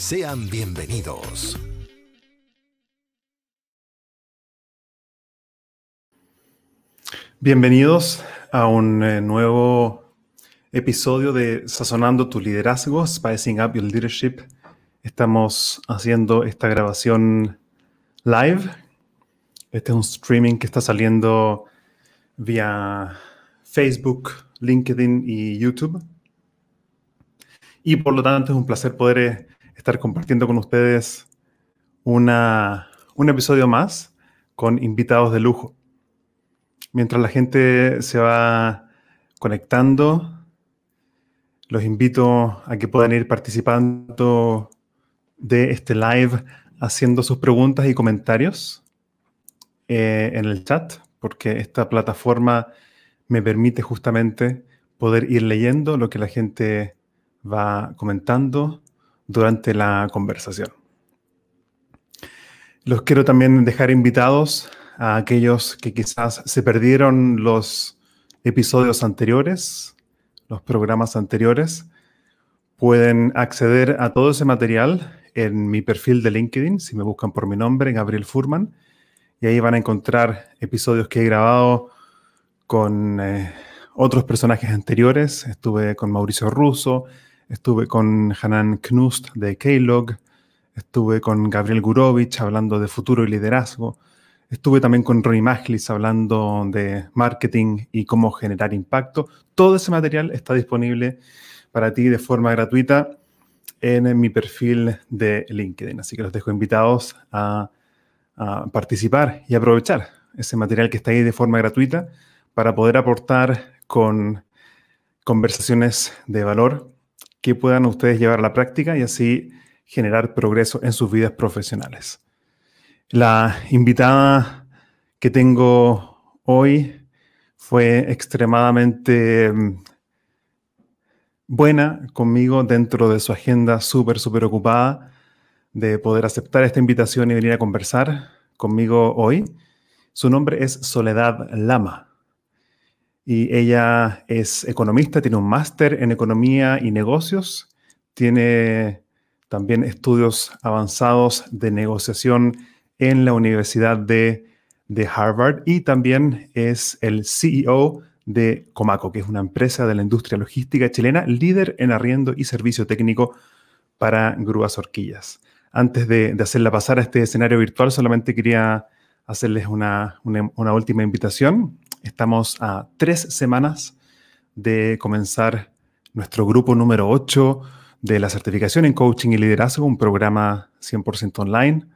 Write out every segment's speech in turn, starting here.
Sean bienvenidos. Bienvenidos a un eh, nuevo episodio de Sazonando tu liderazgo, Spicing Up Your Leadership. Estamos haciendo esta grabación live. Este es un streaming que está saliendo vía Facebook, LinkedIn y YouTube. Y por lo tanto es un placer poder eh, estar compartiendo con ustedes una, un episodio más con invitados de lujo. Mientras la gente se va conectando, los invito a que puedan ir participando de este live haciendo sus preguntas y comentarios eh, en el chat, porque esta plataforma me permite justamente poder ir leyendo lo que la gente va comentando durante la conversación. Los quiero también dejar invitados a aquellos que quizás se perdieron los episodios anteriores, los programas anteriores. Pueden acceder a todo ese material en mi perfil de LinkedIn, si me buscan por mi nombre, Gabriel Furman, y ahí van a encontrar episodios que he grabado con eh, otros personajes anteriores. Estuve con Mauricio Russo, Estuve con Hanan Knust de Keylog, estuve con Gabriel Gurovich hablando de futuro y liderazgo, estuve también con Ronnie Maglis hablando de marketing y cómo generar impacto. Todo ese material está disponible para ti de forma gratuita en mi perfil de LinkedIn. Así que los dejo invitados a, a, participar y aprovechar ese material que está ahí de forma gratuita para poder aportar con conversaciones de valor que puedan ustedes llevar a la práctica y así generar progreso en sus vidas profesionales. La invitada que tengo hoy fue extremadamente mm, buena conmigo dentro de su agenda súper, súper ocupada de poder aceptar esta invitación y venir a conversar conmigo hoy. Su nombre es Soledad Lama y ella es economista, tiene un máster en economía y negocios, tiene también estudios avanzados de negociación en la Universidad de, Harvard y también es el CEO de Comaco, que es una empresa de la industria logística chilena, líder en arriendo y servicio técnico para grúas horquillas. Antes de, hacerla pasar a este escenario virtual, solamente quería hacerles una última invitación Estamos a tres semanas de comenzar nuestro grupo número 8 de la certificación en coaching y liderazgo, un programa 100% online.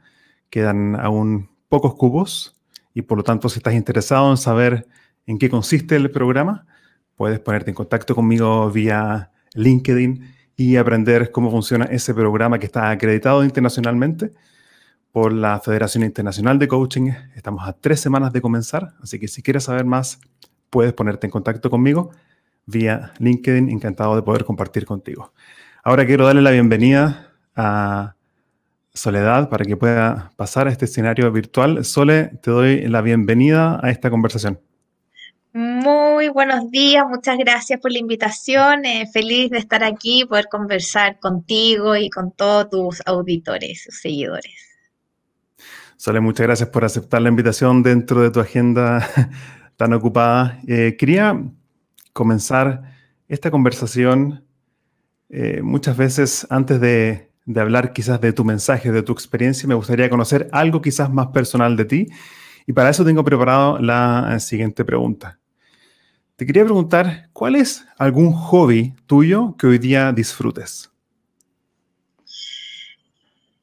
Quedan aún pocos cubos y por lo tanto si estás interesado en saber en qué consiste el programa, puedes ponerte en contacto conmigo vía LinkedIn y aprender cómo funciona ese programa que está acreditado internacionalmente por la Federación Internacional de Coaching. Estamos a tres semanas de comenzar, así que si quieres saber más, puedes ponerte en contacto conmigo vía LinkedIn. Encantado de poder compartir contigo. Ahora quiero darle la bienvenida a Soledad para que pueda pasar a este escenario virtual. Sole, te doy la bienvenida a esta conversación. Muy buenos días, muchas gracias por la invitación. Eh, feliz de estar aquí, poder conversar contigo y con todos tus auditores, seguidores. Sole, muchas gracias por aceptar la invitación dentro de tu agenda tan ocupada. Eh, quería comenzar esta conversación eh, muchas veces antes de, de, hablar quizás de tu mensaje, de tu experiencia, me gustaría conocer algo quizás más personal de ti Y para eso tengo preparado la siguiente pregunta. Te quería preguntar, ¿cuál es algún hobby tuyo que hoy día disfrutes?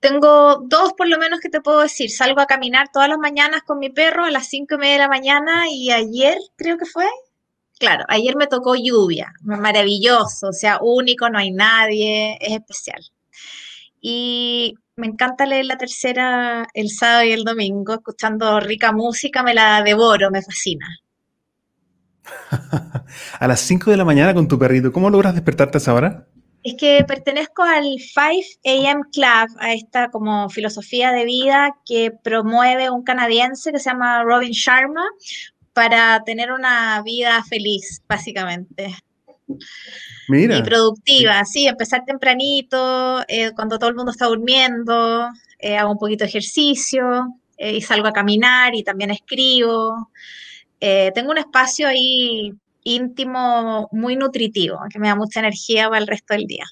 Tengo dos por lo menos que te puedo decir. Salgo a caminar todas las mañanas con mi perro a las cinco y media de la mañana y ayer creo que fue. Claro, ayer me tocó lluvia, maravilloso, o sea, único, no hay nadie, es especial. Y me encanta leer la tercera el sábado y el domingo, escuchando rica música, me la devoro, me fascina. a las 5 de la mañana con tu perrito, ¿cómo logras despertarte a esa hora? Es que pertenezco al 5 AM Club, a esta como filosofía de vida que promueve un canadiense que se llama Robin Sharma para tener una vida feliz, básicamente. Mira. Y productiva, sí, empezar tempranito, eh, cuando todo el mundo está durmiendo, eh, hago un poquito de ejercicio eh, y salgo a caminar y también escribo. tengo un espacio ahí íntimo muy nutritivo, que me da mucha energía para el resto del día.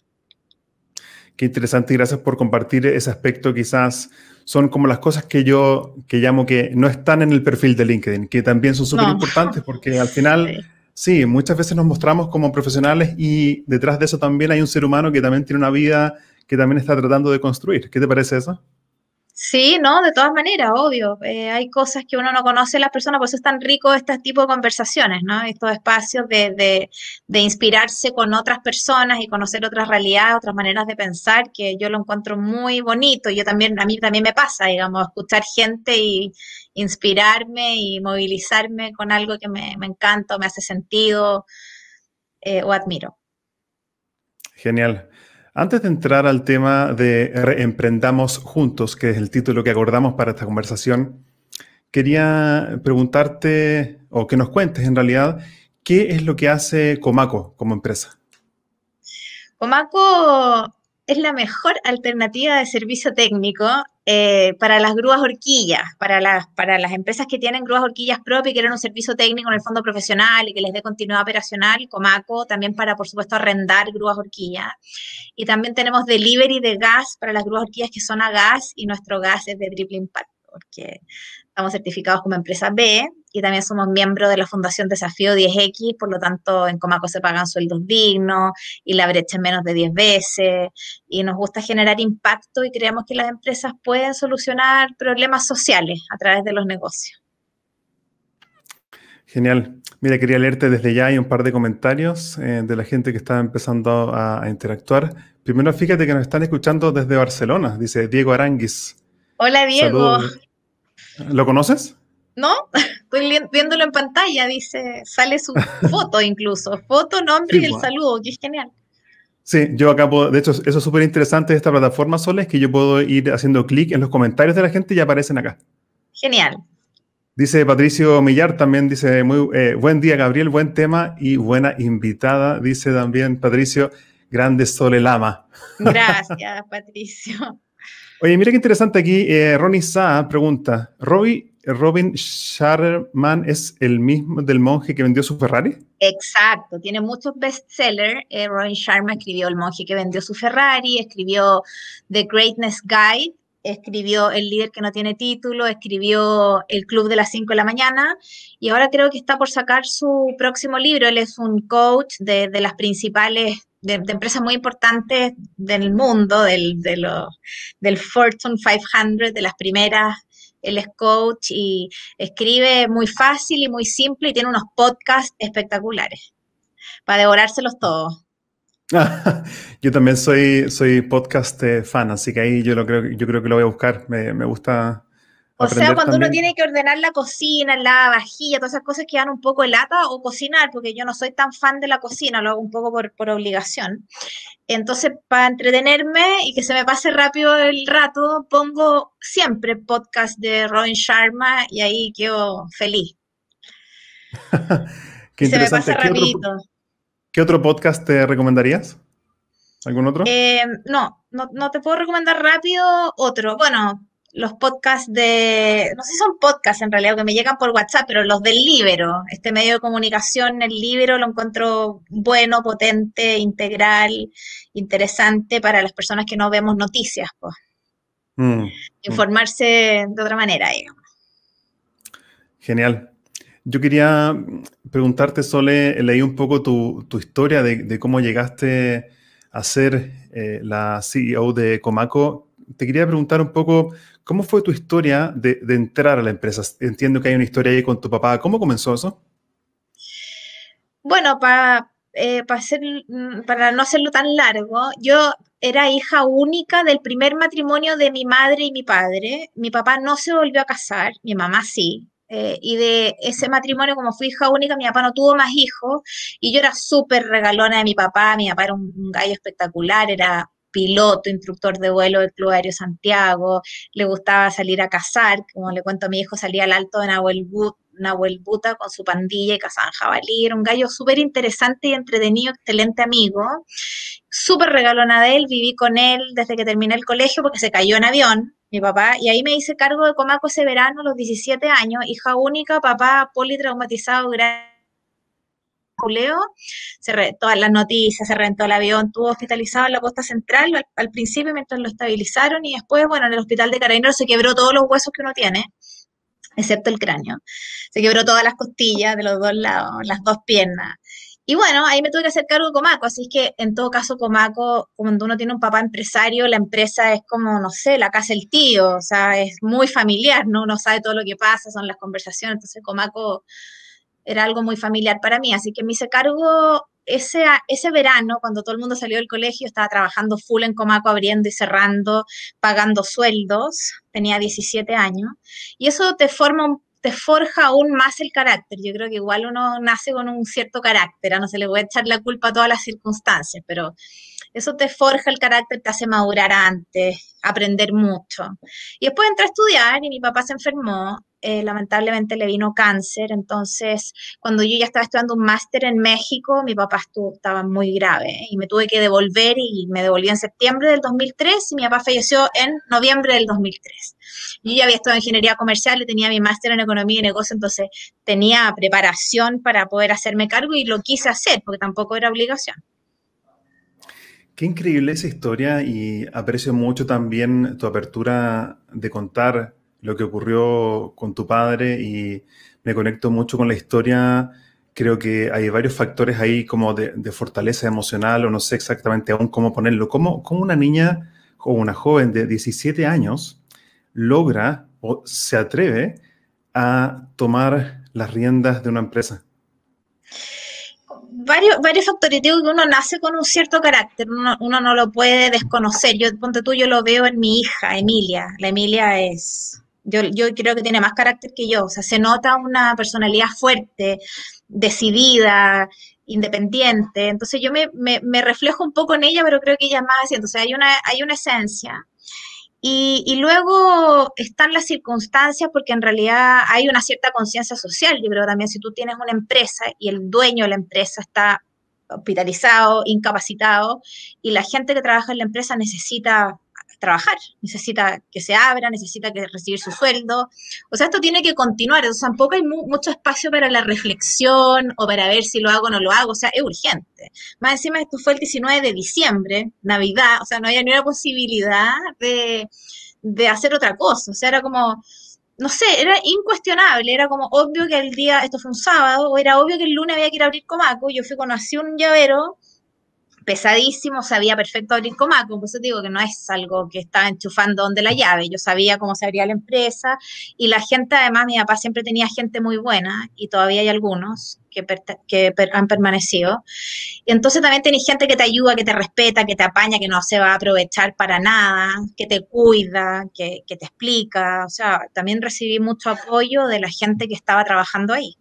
Qué interesante gracias por compartir ese aspecto. Quizás son como las cosas que yo que llamo que no están en el perfil de LinkedIn, que también son súper importantes porque al final, sí. muchas veces nos mostramos como profesionales y detrás de eso también hay un ser humano que también tiene una vida que también está tratando de construir. ¿Qué te parece eso? Sí, no, de todas maneras, obvio. Eh, hay cosas que uno no conoce de las personas, por eso es tan rico este tipo de conversaciones, ¿no? Estos espacios de, de, inspirarse con otras personas y conocer otras realidades, otras maneras de pensar, que yo lo encuentro muy bonito. Yo también, a mí también me pasa, digamos, escuchar gente y inspirarme y movilizarme con algo que me, me encanta, me hace sentido eh, o admiro. Genial. Antes de entrar al tema de Emprendamos Juntos, que es el título que acordamos para esta conversación, quería preguntarte, o que nos cuentes en realidad, ¿qué es lo que hace Comaco como empresa? Comaco es la mejor alternativa de servicio técnico eh, para las grúas horquillas, para las, para las empresas que tienen grúas horquillas propias y quieren un servicio técnico en el fondo profesional y que les dé continuidad operacional, Comaco, también para, por supuesto, arrendar grúas horquillas. Y también tenemos delivery de gas para las grúas horquillas que son a gas y nuestro gas es de triple impacto, estamos certificados como empresa B y también somos miembros de la Fundación Desafío 10X, por lo tanto en Comaco se pagan sueldos dignos y la brecha es menos de 10 veces y nos gusta generar impacto y creemos que las empresas pueden solucionar problemas sociales a través de los negocios. Genial. Mira, quería leerte desde ya hay un par de comentarios eh, de la gente que está empezando a, a, interactuar. Primero, fíjate que nos están escuchando desde Barcelona, dice Diego Aranguis. Hola, Diego. Saludos. ¿Lo conoces? No, estoy viéndolo en pantalla, dice, sale su foto incluso, foto, nombre y el saludo, que es genial. Sí, yo acá puedo, de hecho, eso es súper interesante de esta plataforma, Sol, es que yo puedo ir haciendo clic en los comentarios de la gente y aparecen acá. Genial. Dice Patricio Millar, también dice, muy eh, buen día, Gabriel, buen tema y buena invitada. Dice también Patricio, grande Sole Lama. Gracias, Patricio. Oye, mira qué interesante aquí. Eh, Ronnie Sa pregunta: ¿Robin Sharman es el mismo del monje que vendió su Ferrari? Exacto, tiene muchos bestsellers. Eh, Robin Sharma escribió El monje que vendió su Ferrari, escribió The Greatness Guide, escribió El líder que no tiene título, escribió El club de las 5 de la mañana y ahora creo que está por sacar su próximo libro. Él es un coach de, de las principales de, empresas muy importantes del mundo, del, de del Fortune 500, de las primeras. Él es coach y escribe muy fácil y muy simple y tiene unos podcasts espectaculares para devorárselos todos. yo también soy, soy podcast eh, fan, así que ahí yo, lo creo, yo creo que lo voy a buscar. Me, me gusta o sea, cuando uno tiene que ordenar la cocina, la vajilla, todas esas cosas que dan un poco de lata o cocinar, porque yo no soy tan fan de la cocina, lo hago un poco por, obligación. Entonces, para entretenerme y que se me pase rápido el rato, pongo siempre podcast de Robin Sharma y ahí quedo feliz. Qué se me pasa rapidito. ¿Qué otro podcast te recomendarías? ¿Algún otro? Eh, no, no, no te puedo recomendar rápido otro. Bueno, los podcasts de, no sé si son podcasts en realidad, que me llegan por WhatsApp, pero los del Libero, este medio de comunicación, el Libero lo encuentro bueno, potente, integral, interesante para las personas que no vemos noticias, pues. Informarse de otra manera, digamos. Genial. Yo quería preguntarte, Sole, leí un poco tu, historia de, cómo llegaste a ser eh, la CEO de Comaco. Te quería preguntar un poco, ¿cómo fue tu historia de, entrar a la empresa? Entiendo que hay una historia ahí con tu papá. ¿Cómo comenzó eso? Bueno, para eh, mm, para no hacerlo tan largo, yo era hija única del primer matrimonio de mi madre y mi padre. Mi papá no se volvió a casar, mi mamá sí. Eh, y de ese matrimonio, como fui hija única, mi papá no tuvo más hijos y yo era súper regalona de mi papá. Mi papá era un, gallo espectacular, era piloto, instructor de vuelo del Club Aéreo Santiago, le gustaba salir a cazar, como le cuento a mi hijo, salía al alto de Nahuel Nahuel Buta con su pandilla y cazaban jabalí. Era un gallo súper interesante y entretenido, excelente amigo. Súper regalona de él, viví con él desde que terminé el colegio porque se cayó en avión, mi papá, y ahí me hice cargo de Comaco ese verano, a los 17 años, hija única, papá politraumatizado, gran Julio, se todas las noticias, se rentó el avión, estuvo hospitalizado en la costa central al, al, principio mientras lo estabilizaron y después, bueno, en el hospital de Carabineros se quebró todos los huesos que uno tiene excepto el cráneo. Se quebró todas las costillas de los dos lados, las dos piernas. Y bueno, ahí me tuve que hacer cargo de Comaco, así que en todo caso Comaco, cuando uno tiene un papá empresario, la empresa es como, no sé, la casa del tío, o sea, es muy familiar, ¿no? Uno sabe todo lo que pasa, son las conversaciones, entonces Comaco era algo muy familiar para mí, así que me hice cargo ese, ese verano, cuando todo el mundo salió del colegio, estaba trabajando full en Comaco, abriendo y cerrando, pagando sueldos, tenía 17 años, y eso te forma te forja aún más el carácter. Yo creo que igual uno nace con un cierto carácter, no se le puede echar la culpa a todas las circunstancias, pero eso te forja el carácter, te hace madurar antes, aprender mucho. Y después entré a estudiar y mi papá se enfermó eh, lamentablemente le vino cáncer, entonces cuando yo ya estaba estudiando un máster en México, mi papá estuvo, estaba muy grave y me tuve que devolver y me devolví en septiembre del 2003 y mi papá falleció en noviembre del 2003. Yo ya había estudiado ingeniería comercial y tenía mi máster en economía y negocio, entonces tenía preparación para poder hacerme cargo y lo quise hacer porque tampoco era obligación. Qué increíble esa historia y aprecio mucho también tu apertura de contar lo que ocurrió con tu padre y me conecto mucho con la historia. Creo que hay varios factores ahí como de, fortaleza emocional o no sé exactamente aún cómo ponerlo. ¿Cómo, ¿Cómo, una niña o una joven de 17 años logra o se atreve a tomar las riendas de una empresa? Varios, varios factores. Digo que uno nace con un cierto carácter, uno, uno no lo puede desconocer. Yo, ponte tú, yo lo veo en mi hija, Emilia. La Emilia es yo, creo que tiene más carácter que yo, o sea, se nota una personalidad fuerte, decidida, independiente. Entonces yo me, reflejo un poco en ella, pero creo que ella es más así. Entonces hay una, hay una esencia. Y, y, luego están las circunstancias, porque en realidad hay una cierta conciencia social. Yo creo también si tú tienes una empresa y el dueño de la empresa está hospitalizado, incapacitado, y la gente que trabaja en la empresa necesita trabajar, necesita que se abra, necesita que recibir su sueldo. O sea, esto tiene que continuar, o sea, tampoco hay mucho espacio para la reflexión o para ver si lo hago o no lo hago, o sea, es urgente. Más encima, esto fue el 19 de diciembre, Navidad, o sea, no había ni una posibilidad de, de hacer otra cosa, o sea, era como no sé, era incuestionable, era como obvio que el día, esto fue un sábado, o era obvio que el lunes había que ir a abrir Comaco, yo fui conocí un llavero pesadísimo, sabía perfecto abrir Comaco, por eso digo que no es algo que estaba enchufando donde la llave, yo sabía cómo se abría la empresa y la gente, además, mi papá siempre tenía gente muy buena y todavía hay algunos que, que han permanecido. Entonces también tenés gente que te ayuda, que te respeta, que te apaña, que no se va a aprovechar para nada, que te cuida, que, que te explica, o sea, también recibí mucho apoyo de la gente que estaba trabajando ahí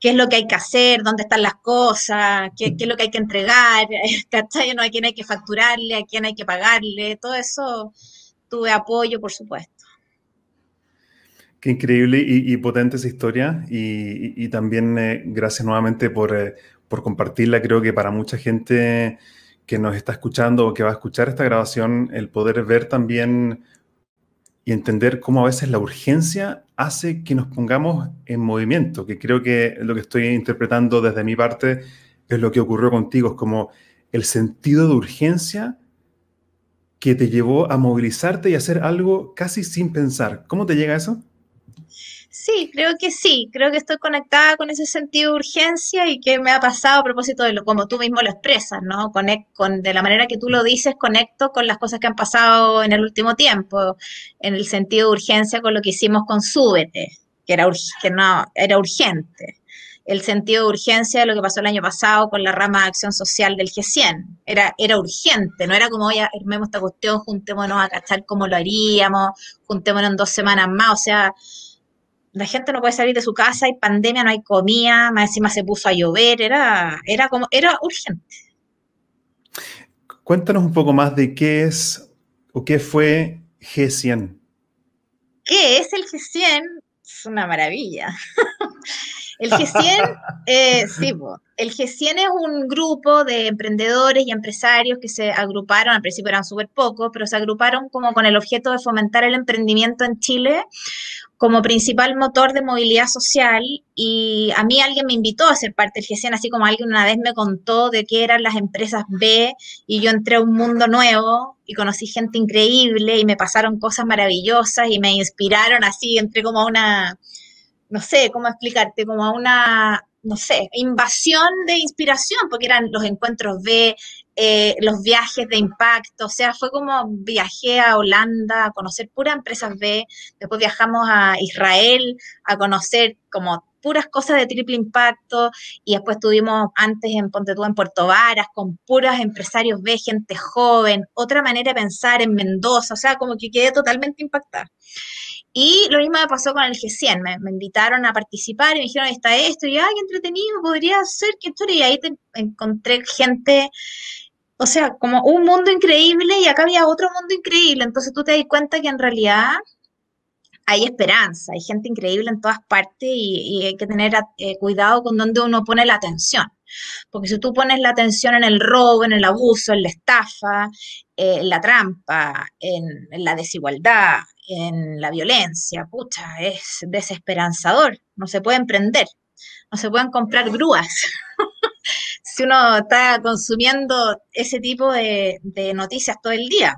qué es lo que hay que hacer, dónde están las cosas, qué, es lo que hay que entregar, ¿cachai? ¿No? a quién hay que facturarle, a quién hay que pagarle, todo eso tuve apoyo, por supuesto. Qué increíble y, potente esa historia y, también eh, gracias nuevamente por, eh, por compartirla. Creo que para mucha gente que nos está escuchando o que va a escuchar esta grabación, el poder ver también y entender cómo a veces la urgencia hace que nos pongamos en movimiento, que creo que lo que estoy interpretando desde mi parte es lo que ocurrió contigo, es como el sentido de urgencia que te llevó a movilizarte y hacer algo casi sin pensar. ¿Cómo te llega eso? Sí, creo que sí, creo que estoy conectada con ese sentido de urgencia y que me ha pasado a propósito de lo como tú mismo lo expresas, ¿no? Conect, con, de la manera que tú lo dices, conecto con las cosas que han pasado en el último tiempo, en el sentido de urgencia con lo que hicimos con Súbete, que era, que no, era urgente. El sentido de urgencia de lo que pasó el año pasado con la rama de acción social del G100. Era, era urgente, no era como, oye, armemos esta cuestión, juntémonos a cachar cómo lo haríamos, juntémonos en dos semanas más, o sea la gente no puede salir de su casa, hay pandemia, no hay comida, más encima se puso a llover, era, era como, era urgente. Cuéntanos un poco más de qué es o qué fue G100. ¿Qué es el G100? Es una maravilla. el G100, eh, sí, el G100 es un grupo de emprendedores y empresarios que se agruparon, al principio eran súper pocos, pero se agruparon como con el objeto de fomentar el emprendimiento en Chile como principal motor de movilidad social y a mí alguien me invitó a ser parte del GESEN, así como alguien una vez me contó de qué eran las empresas B y yo entré a un mundo nuevo y conocí gente increíble y me pasaron cosas maravillosas y me inspiraron así, entré como a una, no sé, cómo explicarte, como a una, no sé, invasión de inspiración, porque eran los encuentros B, eh, los viajes de impacto, o sea, fue como viajé a Holanda a conocer puras empresas B, después viajamos a Israel a conocer como puras cosas de triple impacto y después estuvimos antes en Ponte en Puerto Varas con puras empresarios B, gente joven, otra manera de pensar en Mendoza, o sea, como que quedé totalmente impactada. Y lo mismo me pasó con el G100, me, invitaron a participar y me dijeron, está esto, y ay, qué entretenido, podría ser que esto, y ahí encontré gente o sea, como un mundo increíble y acá había otro mundo increíble. Entonces tú te das cuenta que en realidad hay esperanza, hay gente increíble en todas partes y, hay que tener eh, cuidado con donde uno pone la atención. Porque si tú pones la atención en el robo, en el abuso, en la estafa, eh, en la trampa, en, en, la desigualdad, en la violencia, pucha, es desesperanzador. No se puede emprender, no se pueden comprar grúas. Si uno está consumiendo ese tipo de, noticias todo el día.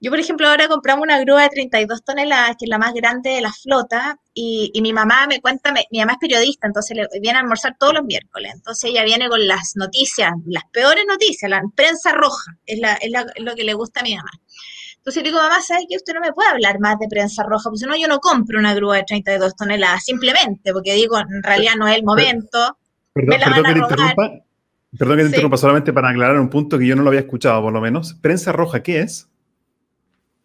Yo, por ejemplo, ahora compramos una grúa de 32 toneladas, que es la más grande de la flota, y, mi mamá me cuenta, mi mamá es periodista, entonces le, viene a almorzar todos los miércoles, entonces ella viene con las noticias, las peores noticias, la prensa roja, es, lo que le gusta a mi mamá. Entonces le digo, mamá, ¿sabes que usted no me puede hablar más de prensa roja? Porque si no, yo no compro una grúa de 32 toneladas, simplemente porque digo, en realidad no es el momento. Perdón, perdón que te interrumpa. Perdón que te interrumpa, solamente para aclarar un punto que yo no lo había escuchado, por lo menos. ¿Prensa roja qué es?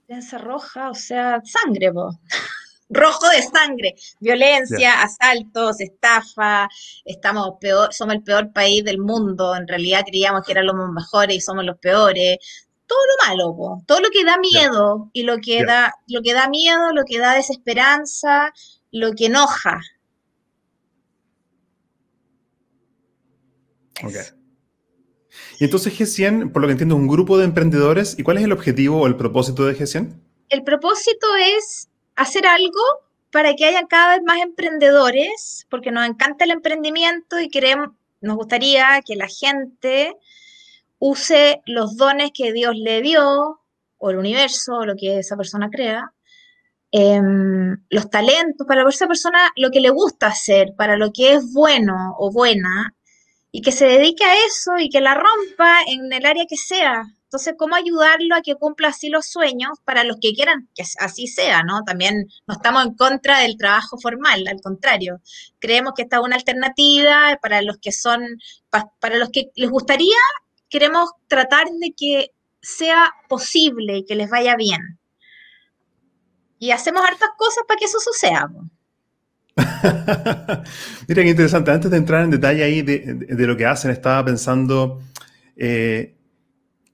Prensa roja, o sea, sangre, po. Rojo de sangre, violencia, asaltos, estafa, estamos peor, somos el peor país del mundo, en realidad creíamos que éramos los mejores y somos los peores, todo lo malo, po. todo lo que da miedo y lo que da, lo que da miedo, lo que da desesperanza, lo que enoja, Ok. Y entonces G100, por lo que entiendo, es un grupo de emprendedores. ¿Y cuál es el objetivo o el propósito de G100? El propósito es hacer algo para que haya cada vez más emprendedores, porque nos encanta el emprendimiento y queremos, nos gustaría que la gente use los dones que Dios le dio, o el universo, o lo que esa persona crea, em, los talentos, para esa persona lo que le gusta hacer, para lo que es bueno o buena, y que se dedique a eso y que la rompa en el área que sea. Entonces, ¿cómo ayudarlo a que cumpla así los sueños para los que quieran que así sea, ¿no? También no estamos en contra del trabajo formal, al contrario. Creemos que esta es una alternativa para los que son, para los que les gustaría, queremos tratar de que sea posible y que les vaya bien. Y hacemos hartas cosas para que eso suceda. Mira qué interesante. Antes de entrar en detalle ahí de, lo que hacen, estaba pensando, eh,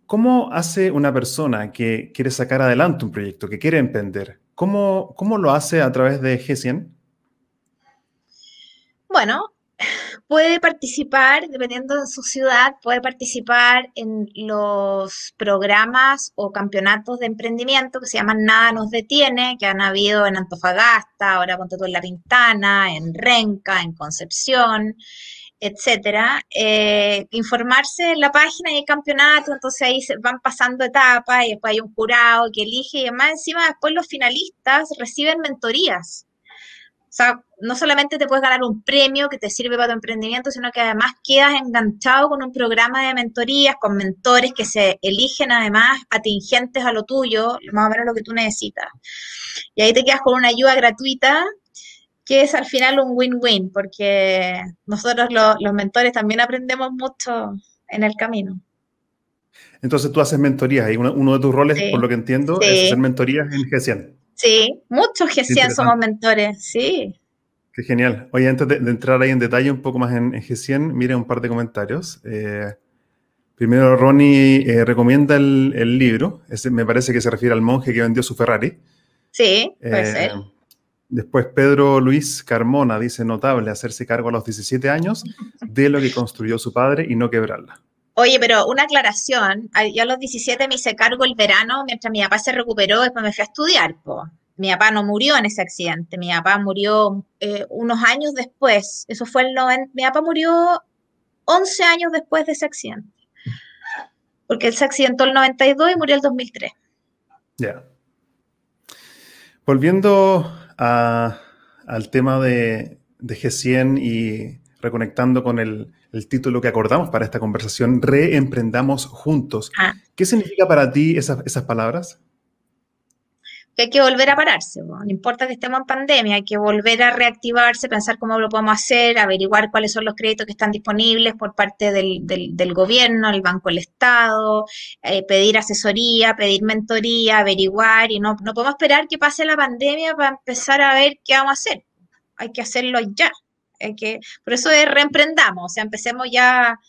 ¿cómo hace una persona que quiere sacar adelante un proyecto, que quiere emprender? ¿Cómo, cómo lo hace a través de G100? Bueno, puede participar, dependiendo de su ciudad, puede participar en los programas o campeonatos de emprendimiento que se llaman Nada nos detiene, que han habido en Antofagasta, ahora todo en La Pintana, en Renca, en Concepción, etcétera. Eh, informarse en la página y el campeonato, entonces ahí se van pasando etapas y después hay un jurado que elige y además encima después los finalistas reciben mentorías O sea, no solamente te puedes ganar un premio que te sirve para tu emprendimiento, sino que además quedas enganchado con un programa de mentorías, con mentores que se eligen además atingentes a lo tuyo, más o menos lo que tú necesitas. Y ahí te quedas con una ayuda gratuita que es al final un win-win, porque nosotros los mentores también aprendemos mucho en el camino. Entonces tú haces mentorías y uno, de tus roles, por lo que entiendo, es hacer mentorías en GESIAN. Sí, muchos GESIAN somos mentores, sí. Qué genial. Oye, antes de, entrar ahí en detalle un poco más en, en G100, mire un par de comentarios. Eh, primero, Ronnie eh, recomienda el, libro. Ese me parece que se refiere al monje que vendió su Ferrari. Sí, puede eh, ser. Después Pedro Luis Carmona dice, notable hacerse cargo a los 17 años de lo que construyó su padre y no quebrarla. Oye, pero una aclaración, yo a los 17 me hice cargo el verano mientras mi papá se recuperó, después me fui a estudiar. Mi papá no murió en ese accidente, mi papá murió eh, unos años después, eso fue el 90, mi papá murió 11 años después de ese accidente, porque él se accidentó el 92 y murió el 2003. Ya. Volviendo al tema de, de G100 y reconectando con el, el título que acordamos para esta conversación, Reemprendamos Juntos. Ah. ¿Qué significa para ti esas, esas palabras? que hay que volver a pararse, no importa que estemos en pandemia, hay que volver a reactivarse, pensar cómo lo podemos hacer, averiguar cuáles son los créditos que están disponibles por parte del, del, gobierno, el Banco del Estado, eh, pedir asesoría, pedir mentoría, averiguar, y no, no podemos esperar que pase la pandemia para empezar a ver qué vamos a hacer. Hay que hacerlo ya por eso es reemprendamos, o sea, empecemos ya,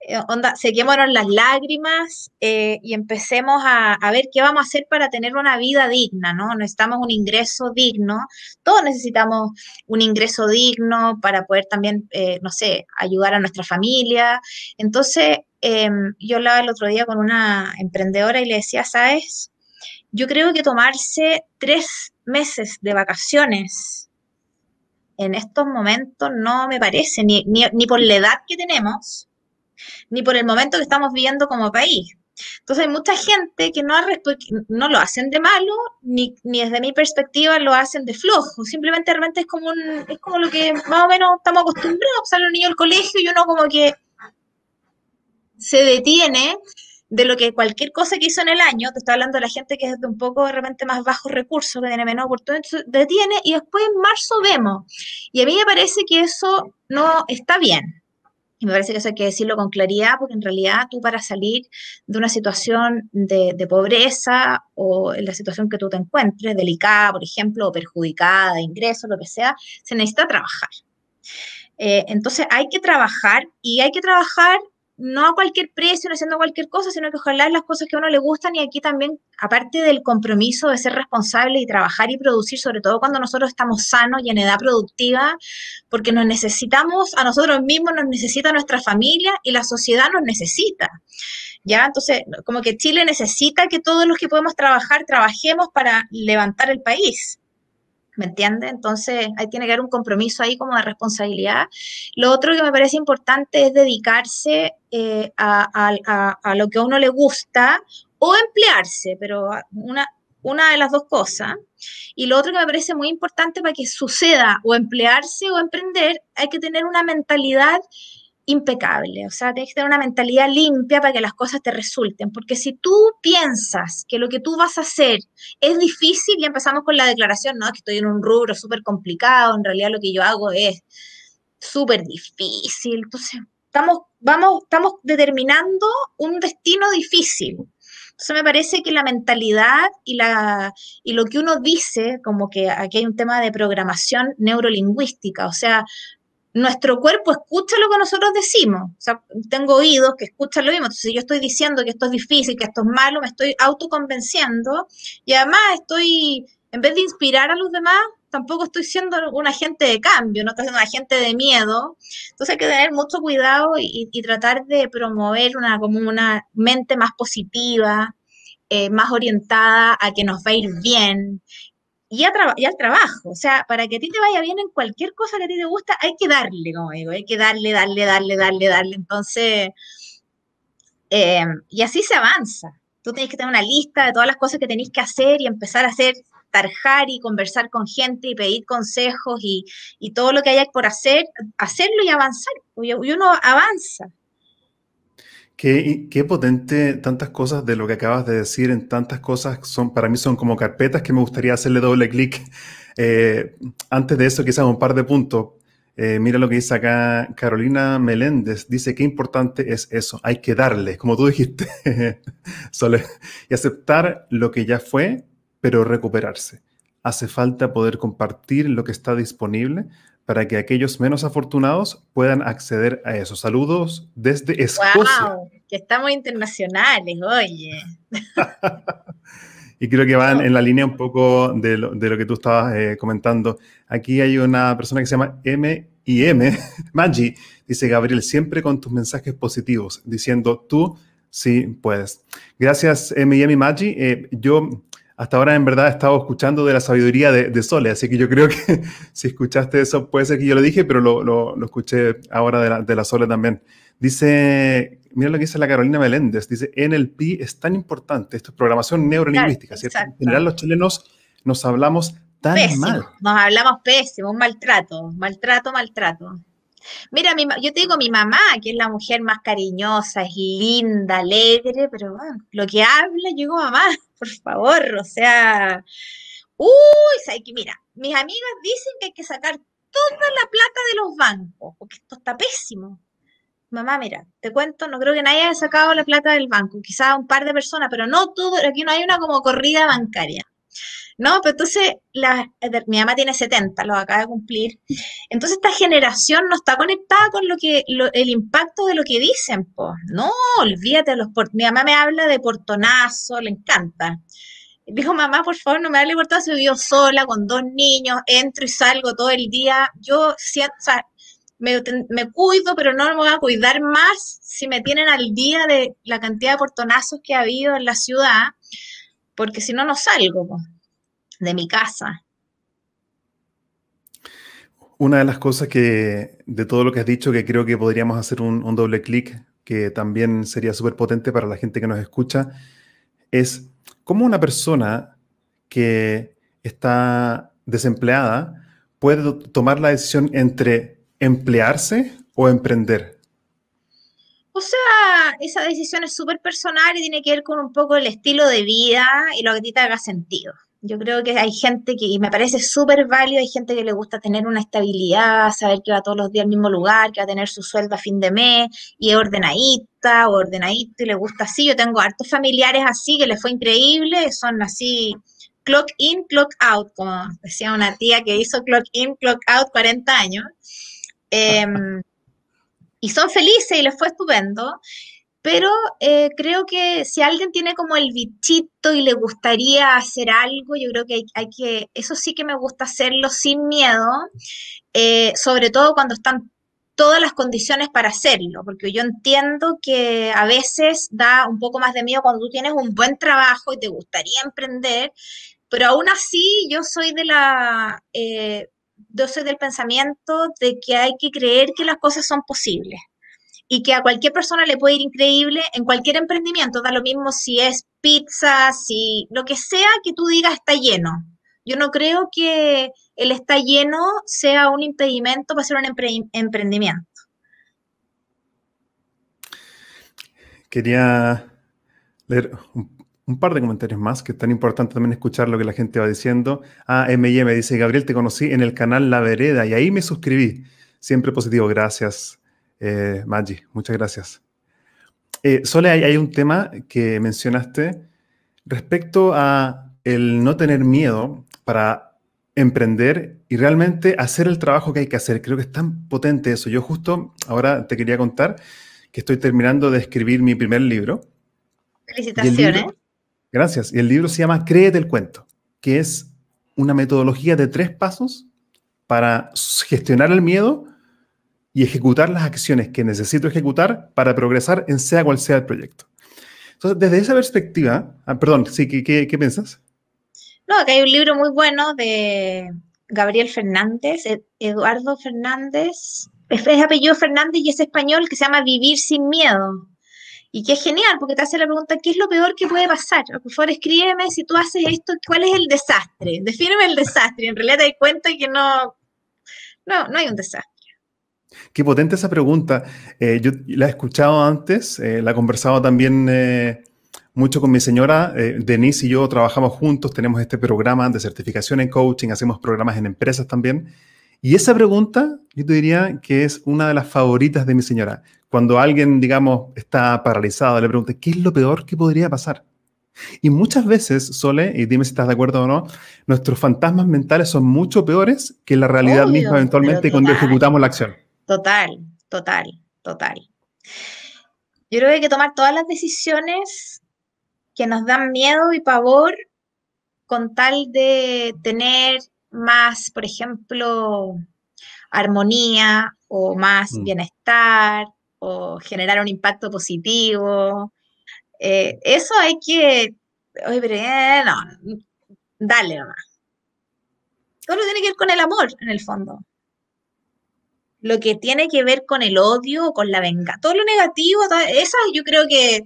eh, onda, sequémonos las lágrimas eh, y empecemos a, ver qué vamos a hacer para tener una vida digna, ¿no? Necesitamos un ingreso digno, todos necesitamos un ingreso digno para poder también, eh, no sé, ayudar a nuestra familia. Entonces, em, yo hablaba el otro día con una emprendedora y le decía, ¿sabes? Yo creo que tomarse tres meses de vacaciones en estos momentos no me parece, ni, ni, por la edad que tenemos, ni por el momento que estamos viviendo como país. Entonces hay mucha gente que no, no lo hacen de malo, ni, ni, desde mi perspectiva lo hacen de flojo. Simplemente realmente es como, un, es como lo que más o menos estamos acostumbrados. Sale un niño al colegio y uno como que se detiene de lo que cualquier cosa que hizo en el año, te estoy hablando de la gente que es de un poco de repente más bajos recursos, que tiene menos oportunidades, detiene y después en marzo vemos. Y a mí me parece que eso no está bien. Y me parece que eso hay que decirlo con claridad, porque en realidad tú para salir de una situación de, pobreza o en la situación que tú te encuentres, delicada, por ejemplo, o perjudicada de ingresos, lo que sea, se necesita trabajar. Eh, entonces hay que trabajar y hay que trabajar no a cualquier precio, no haciendo cualquier cosa, sino que ojalá las cosas que a uno le gustan y aquí también, aparte del compromiso de ser responsable y trabajar y producir, sobre todo cuando nosotros estamos sanos y en edad productiva, porque nos necesitamos a nosotros mismos, nos necesita nuestra familia y la sociedad nos necesita. ¿Ya? Entonces, como que Chile necesita que todos los que podemos trabajar, trabajemos para levantar el país. ¿Me entiende? Entonces, ahí tiene que haber un compromiso ahí como de responsabilidad. Lo otro que me parece importante es dedicarse eh, a, lo que a uno le gusta o emplearse, pero una, una de las dos cosas. Y lo otro que me parece muy importante para que suceda o emplearse o emprender, hay que tener una mentalidad impecable, o sea, tienes que tener una mentalidad limpia para que las cosas te resulten, porque si tú piensas que lo que tú vas a hacer es difícil, y empezamos con la declaración, no, que estoy en un rubro súper complicado, en realidad lo que yo hago es súper difícil, entonces estamos, vamos, estamos determinando un destino difícil. Entonces me parece que la mentalidad y, la, y lo que uno dice, como que aquí hay un tema de programación neurolingüística, o sea, nuestro cuerpo escucha lo que nosotros decimos. O sea, tengo oídos que escuchan lo mismo. Entonces, si yo estoy diciendo que esto es difícil, que esto es malo, me estoy autoconvenciendo y además estoy, en vez de inspirar a los demás, tampoco estoy siendo un agente de cambio, no estoy siendo un agente de miedo. Entonces hay que tener mucho cuidado y, tratar de promover una, como una mente más positiva, eh, más orientada a que nos va a ir bien, y, al trabajo. O sea, para que a ti te vaya bien en cualquier cosa que a ti te gusta, hay que darle, como digo, hay que darle, darle, darle, darle, darle. Entonces, eh, y así se avanza. Tú tienes que tener una lista de todas las cosas que tenéis que hacer y empezar a hacer tarjar y conversar con gente y pedir consejos y, todo lo que haya por hacer, hacerlo y avanzar. Y uno avanza. Qué, potente tantas cosas de lo que acabas de decir, en tantas cosas son para mí son como carpetas que me gustaría hacerle doble clic. Eh, antes de eso, quizás un par de puntos. Eh, mira lo que dice acá Carolina Meléndez. Dice qué importante es eso. Hay que darle, como tú dijiste, y aceptar lo que ya fue, pero recuperarse. Hace falta poder compartir lo que está disponible para que aquellos menos afortunados puedan acceder a eso. Saludos desde Escocia. ¡Wow! Que estamos internacionales, oye. y creo que van en la línea un poco de lo, que tú estabas eh, comentando. Aquí hay una persona que se llama M y M, Maggi, dice Gabriel, siempre con tus mensajes positivos, diciendo tú sí puedes. Gracias M y M Maggi. Eh, yo hasta ahora en verdad he estado escuchando de la sabiduría de, Sole, así que yo creo que si escuchaste eso, puede ser que yo lo dije, pero lo, escuché ahora de la, de la, Sole también. Dice, mira lo que dice la Carolina Meléndez, dice, NLP es tan importante, esto es programación neurolingüística, ¿cierto? En general los chilenos nos hablamos tan mal. Nos hablamos pésimo, un maltrato, maltrato, maltrato. Mira, yo te digo, mi mamá, que es la mujer más cariñosa, es linda, alegre, pero bueno, lo que habla, yo digo, mamá, por favor, o sea, uy, ¿sabes que Mira, mis amigas dicen que hay que sacar toda la plata de los bancos, porque esto está pésimo. Mamá, mira, te cuento, no creo que nadie haya sacado la plata del banco, quizás un par de personas, pero no todo, aquí no hay una como corrida bancaria. No, pero entonces la, mi mamá tiene 70, lo acaba de cumplir. Entonces esta generación no está conectada con lo que el impacto de lo que dicen, pues. No, olvídate los mi mamá me habla de portonazo, le encanta. Dijo, mamá, por favor, no me hable de portonazo, yo sola con dos niños, entro y salgo todo el día. Yo siento, o sea, me, me, cuido, pero no me voy a cuidar más si me tienen al día de la cantidad de portonazos que ha habido en la ciudad, porque si no, no salgo. Pues de mi casa. Una de las cosas que, de todo lo que has dicho, que creo que podríamos hacer un, doble clic, que también sería súper potente para la gente que nos escucha, es cómo una persona que está desempleada puede tomar la decisión entre emplearse o emprender. O sea, esa decisión es súper personal y tiene que ver con un poco el estilo de vida y lo que a ti te haga sentido. Yo creo que hay gente que, y me parece súper válido, hay gente que le gusta tener una estabilidad, saber que va todos los días al mismo lugar, que va a tener su sueldo a fin de mes, y es ordenadita o ordenadito y le gusta así. Yo tengo hartos familiares así que les fue increíble, son así clock in, clock out, como decía una tía que hizo clock in, clock out 40 años. Em, y son felices y les fue estupendo pero eh, creo que si alguien tiene como el bichito y le gustaría hacer algo, yo creo que hay, que, eso sí que me gusta hacerlo sin miedo, eh, sobre todo cuando están todas las condiciones para hacerlo, porque yo entiendo que a veces da un poco más de miedo cuando tú tienes un buen trabajo y te gustaría emprender, pero aún así yo soy de la... Eh, yo soy del pensamiento de que hay que creer que las cosas son posibles y que a cualquier persona le puede ir increíble en cualquier emprendimiento, da lo mismo si es pizza, si lo que sea que tú digas está lleno. Yo no creo que el está lleno sea un impedimento para hacer un emprendimiento. Quería leer un, par de comentarios más, que es tan importante también escuchar lo que la gente va diciendo. Ah, M&M dice, Gabriel, te conocí en el canal La Vereda y ahí me suscribí. Siempre positivo, gracias. Eh, Maggi, muchas gracias. Eh, Sole, hay, un tema que mencionaste respecto a el no tener miedo para emprender y realmente hacer el trabajo que hay que hacer. Creo que es tan potente eso. Yo justo ahora te quería contar que estoy terminando de escribir mi primer libro. Felicitaciones. gracias. Y el libro se llama Créete el cuento, que es una metodología de tres pasos para gestionar el miedo y ejecutar las acciones que necesito ejecutar para progresar en sea cual sea el proyecto. Entonces, desde esa perspectiva, ah, perdón, sí, ¿qué, qué, piensas? No, acá hay un libro muy bueno de Gabriel Fernández, Eduardo Fernández, es, apellido Fernández y es español, que se llama Vivir sin miedo. Y que es genial, porque te hace la pregunta, ¿qué es lo peor que puede pasar? Por favor, escríbeme si tú haces esto, ¿cuál es el desastre? Defíneme el desastre. En realidad te das cuenta que no, no, no hay un desastre. Qué potente esa pregunta. Eh, yo la he escuchado antes, eh, la he conversado también eh, mucho con mi señora. Denise y yo trabajamos juntos, tenemos este programa de certificación en coaching, hacemos programas en empresas también. Y esa pregunta, yo te diría que es una de las favoritas de mi señora. Cuando alguien, digamos, está paralizado, le pregunta, ¿qué es lo peor que podría pasar? Y muchas veces, Sole, y dime si estás de acuerdo o no, nuestros fantasmas mentales son mucho peores que la realidad misma eventualmente cuando ejecutamos la acción. Total, total, total. Yo creo que hay que tomar todas las decisiones que nos dan miedo y pavor con tal de tener más, por ejemplo, armonía o más mm. bienestar o generar un impacto positivo. Eh, eso hay que, oye, pero eh, no, dale nomás. Todo tiene que ver con el amor, en el fondo. Lo que tiene que ver con el odio, con la venganza, todo lo negativo, eso yo creo que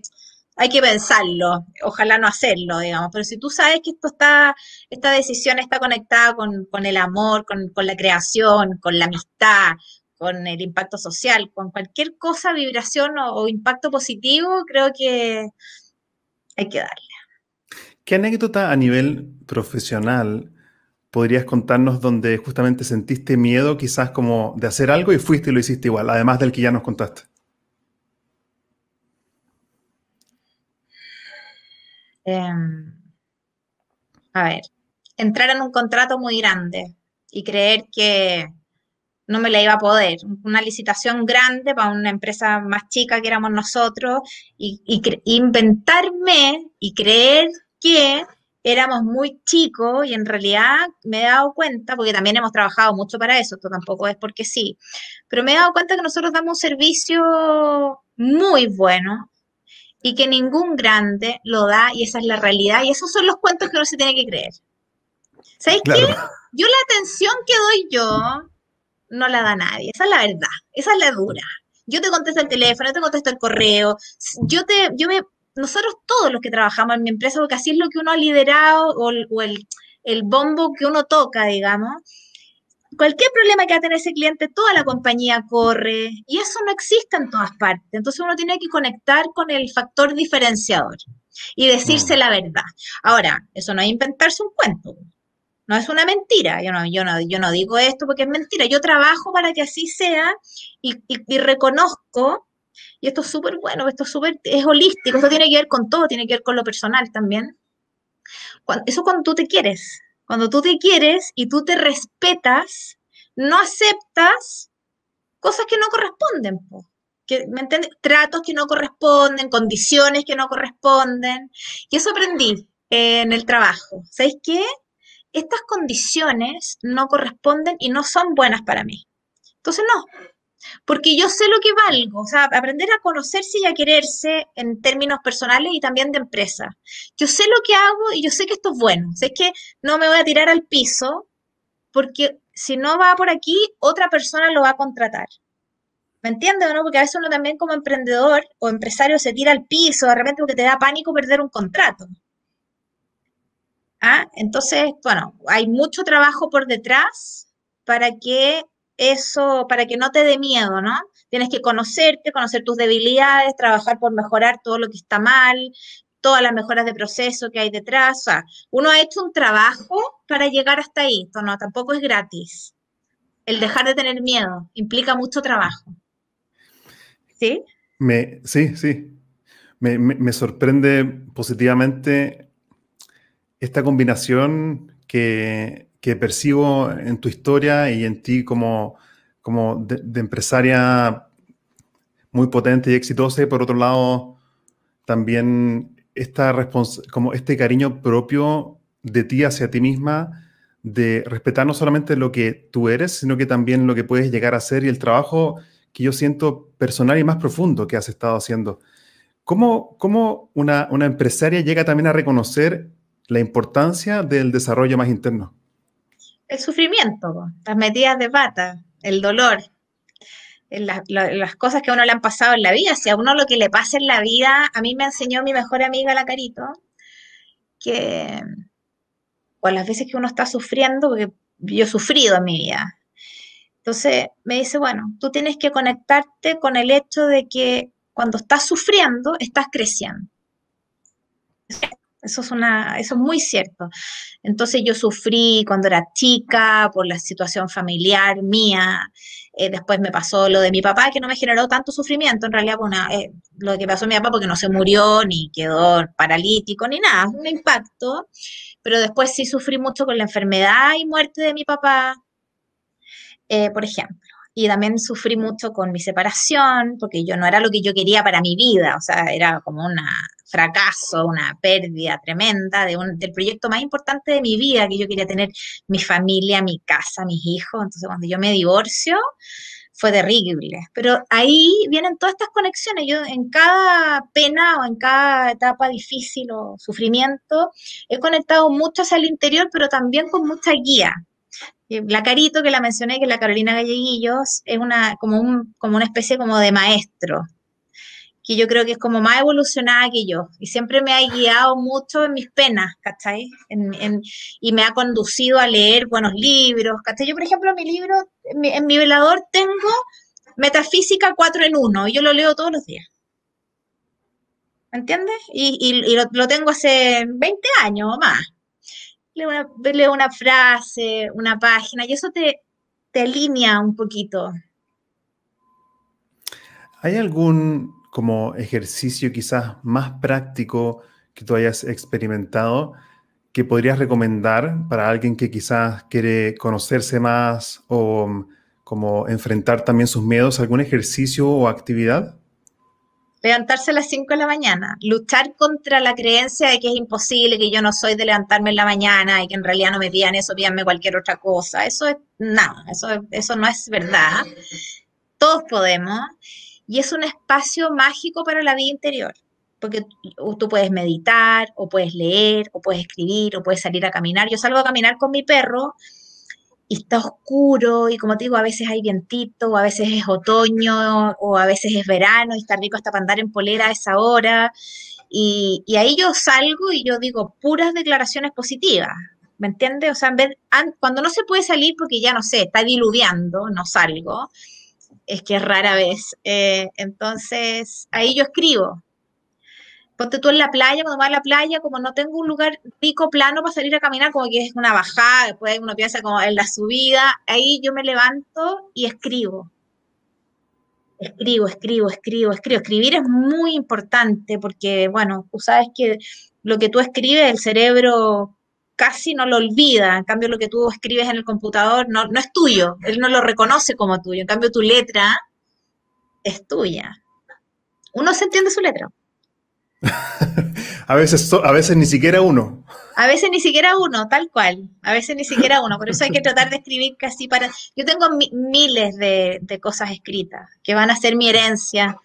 hay que pensarlo, ojalá no hacerlo, digamos, pero si tú sabes que esto está, esta decisión está conectada con, el amor, con, la creación, con la amistad, con el impacto social, con cualquier cosa, vibración o, impacto positivo, creo que hay que darle. ¿Qué anécdota a nivel profesional podrías contarnos donde justamente sentiste miedo quizás como de hacer algo y fuiste y lo hiciste igual, además del que ya nos contaste? Em, a ver, entrar en un contrato muy grande y creer que no me la iba a poder. Una licitación grande para una empresa más chica que éramos nosotros y, inventarme y creer que éramos muy chicos y en realidad me he dado cuenta, porque también hemos trabajado mucho para eso, esto tampoco es porque sí, pero me he dado cuenta que nosotros damos un servicio muy bueno, y que ningún grande lo da y esa es la realidad y esos son los cuentos que uno se tiene que creer. ¿Sabes qué? Yo la atención que doy yo no la da nadie, esa es la verdad, esa es la dura. Yo te contesto el teléfono, te contesto el correo, yo te, yo me, nosotros todos los que trabajamos en mi empresa, porque así es lo que uno ha liderado o, o el, el bombo que uno toca, digamos, cualquier problema que va a tener ese cliente, toda la compañía corre y eso no existe en todas partes. Entonces uno tiene que conectar con el factor diferenciador y decirse mm. la verdad. Ahora, eso no es inventarse un cuento. No es una mentira. Yo no, yo no, yo no digo esto porque es mentira. Yo trabajo para que así sea y, reconozco, y esto es súper bueno, esto es súper, es holístico, esto tiene que ver con todo, tiene que ver con lo personal también. eso cuando tú te quieres, cuando tú te quieres y tú te respetas, no aceptas cosas que no corresponden. Que, ¿Me entiendes? Tratos que no corresponden, condiciones que no corresponden. Y eso aprendí en el trabajo. ¿Sabéis qué? Estas condiciones no corresponden y no son buenas para mí. Entonces, no, porque yo sé lo que valgo, o sea, aprender a conocerse y a quererse en términos personales y también de empresa. Yo sé lo que hago y yo sé que esto es bueno, sé que no me voy a tirar al piso porque si no va por aquí, otra persona lo va a contratar. ¿Me entiendes o no? Porque a veces uno también como emprendedor o empresario se tira al piso de repente porque te da pánico perder un contrato. ¿Ah? Entonces, bueno, hay mucho trabajo por detrás para que eso para que no te dé miedo, ¿no? Tienes que conocerte, conocer tus debilidades, trabajar por mejorar todo lo que está mal, todas las mejoras de proceso que hay detrás. O sea, uno ha hecho un trabajo para llegar hasta ahí, no, tampoco es gratis. El dejar de tener miedo implica mucho trabajo. ¿Sí? Me, sí, sí. Me, me sorprende positivamente esta combinación que que percibo en tu historia y en ti como, como de, empresaria muy potente y exitosa, y por otro lado, también esta como este cariño propio de ti hacia ti misma, de respetar no solamente lo que tú eres, sino que también lo que puedes llegar a ser y el trabajo que yo siento personal y más profundo que has estado haciendo. ¿Cómo, cómo una, una empresaria llega también a reconocer la importancia del desarrollo más interno? El sufrimiento, las metidas de pata, el dolor. las cosas que a uno le han pasado en la vida. Si a uno lo que le pasa en la vida, a mí me enseñó mi mejor amiga, la Carito, que o las veces que uno está sufriendo, porque yo he sufrido en mi vida. Entonces me dice, bueno, tú tienes que conectarte con el hecho de que cuando estás sufriendo, estás creciendo. Eso es, una, eso es muy cierto. Entonces yo sufrí cuando era chica por la situación familiar mía. Eh, después me pasó lo de mi papá, que no me generó tanto sufrimiento. En realidad, bueno, eh, lo que pasó a mi papá porque no se murió, ni quedó paralítico, ni nada. Un impacto. Pero después sí sufrí mucho con la enfermedad y muerte de mi papá, eh, por ejemplo y también sufrí mucho con mi separación, porque yo no era lo que yo quería para mi vida, o sea, era como un fracaso, una pérdida tremenda de un, del proyecto más importante de mi vida, que yo quería tener mi familia, mi casa, mis hijos. Entonces, cuando yo me divorcio, fue terrible. Pero ahí vienen todas estas conexiones. Yo en cada pena o en cada etapa difícil o sufrimiento he conectado mucho hacia el interior, pero también con mucha guía. La Carito, que la mencioné, que la Carolina Galleguillos, es una, como, un, como una especie como de maestro, que yo creo que es como más evolucionada que yo, y siempre me ha guiado mucho en mis penas, ¿cachai? y me ha conducido a leer buenos libros, ¿cachai? Yo, por ejemplo, mi libro, en mi, velador tengo Metafísica 4 en 1, y yo lo leo todos los días. ¿Me entiendes? Y, lo, lo, tengo hace 20 años o más leo una, una frase, una página, y eso te, te alinea un poquito. ¿Hay algún como ejercicio quizás más práctico que tú hayas experimentado que podrías recomendar para alguien que quizás quiere conocerse más o como enfrentar también sus miedos? ¿Algún ejercicio o actividad? Levantarse a las 5 de la mañana, luchar contra la creencia de que es imposible, que yo no soy de levantarme en la mañana y que en realidad no me pidan eso, pídanme cualquier otra cosa. Eso es nada, eso, eso no es verdad. Todos podemos. Y es un espacio mágico para la vida interior, porque tú puedes meditar, o puedes leer, o puedes escribir, o puedes salir a caminar. Yo salgo a caminar con mi perro está oscuro y como te digo, a veces hay vientito, o a veces es otoño, o a veces es verano y está rico hasta para andar en polera a esa hora. Y, ahí yo salgo y yo digo puras declaraciones positivas, ¿me entiendes? O sea, en vez, cuando no se puede salir porque ya no sé, está diluviando, no salgo, es que es rara vez. Eh, entonces, ahí yo escribo, ponte tú en la playa, cuando vas a la playa, como no tengo un lugar rico, plano para salir a caminar, como que es una bajada, después uno piensa como en la subida, ahí yo me levanto y escribo. Escribo, escribo, escribo, escribo. Escribir es muy importante porque, bueno, tú sabes que lo que tú escribes, el cerebro casi no lo olvida. En cambio, lo que tú escribes en el computador no, no es tuyo. Él no lo reconoce como tuyo. En cambio, tu letra es tuya. Uno se entiende su letra. a, veces, a veces ni siquiera uno. A veces ni siquiera uno, tal cual. A veces ni siquiera uno. Por eso hay que tratar de escribir casi para... Yo tengo miles de, cosas escritas que van a ser mi herencia.